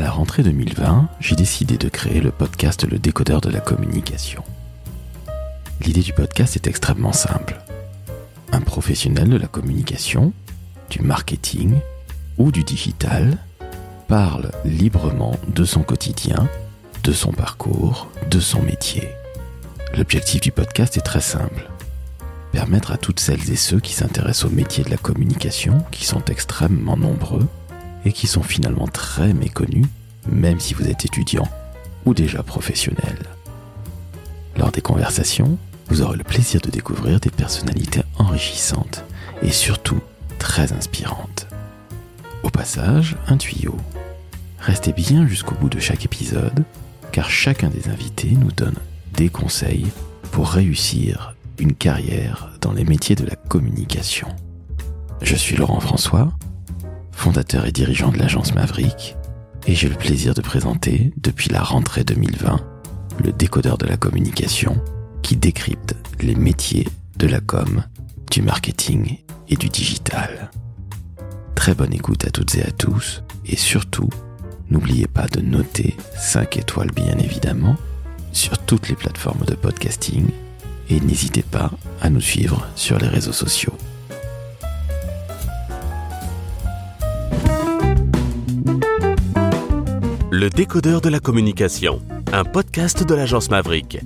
À la rentrée 2020, j'ai décidé de créer le podcast Le décodeur de la communication. L'idée du podcast est extrêmement simple. Un professionnel de la communication, du marketing ou du digital parle librement de son quotidien, de son parcours, de son métier. L'objectif du podcast est très simple. Permettre à toutes celles et ceux qui s'intéressent au métier de la communication, qui sont extrêmement nombreux et qui sont finalement très méconnus, même si vous êtes étudiant ou déjà professionnel. Lors des conversations, vous aurez le plaisir de découvrir des personnalités enrichissantes et surtout très inspirantes. Au passage, un tuyau. Restez bien jusqu'au bout de chaque épisode, car chacun des invités nous donne des conseils pour réussir une carrière dans les métiers de la communication. Je suis Laurent François, fondateur et dirigeant de l'agence Maverick, et j'ai le plaisir de présenter, depuis la rentrée 2020, le décodeur de la communication qui décrypte les métiers de la com, du marketing et du digital. Très bonne écoute à toutes et à tous, et surtout, N'oubliez pas de noter 5 étoiles bien évidemment sur toutes les plateformes de podcasting et n'hésitez pas à nous suivre sur les réseaux sociaux. Le décodeur de la communication, un podcast de l'agence Maverick.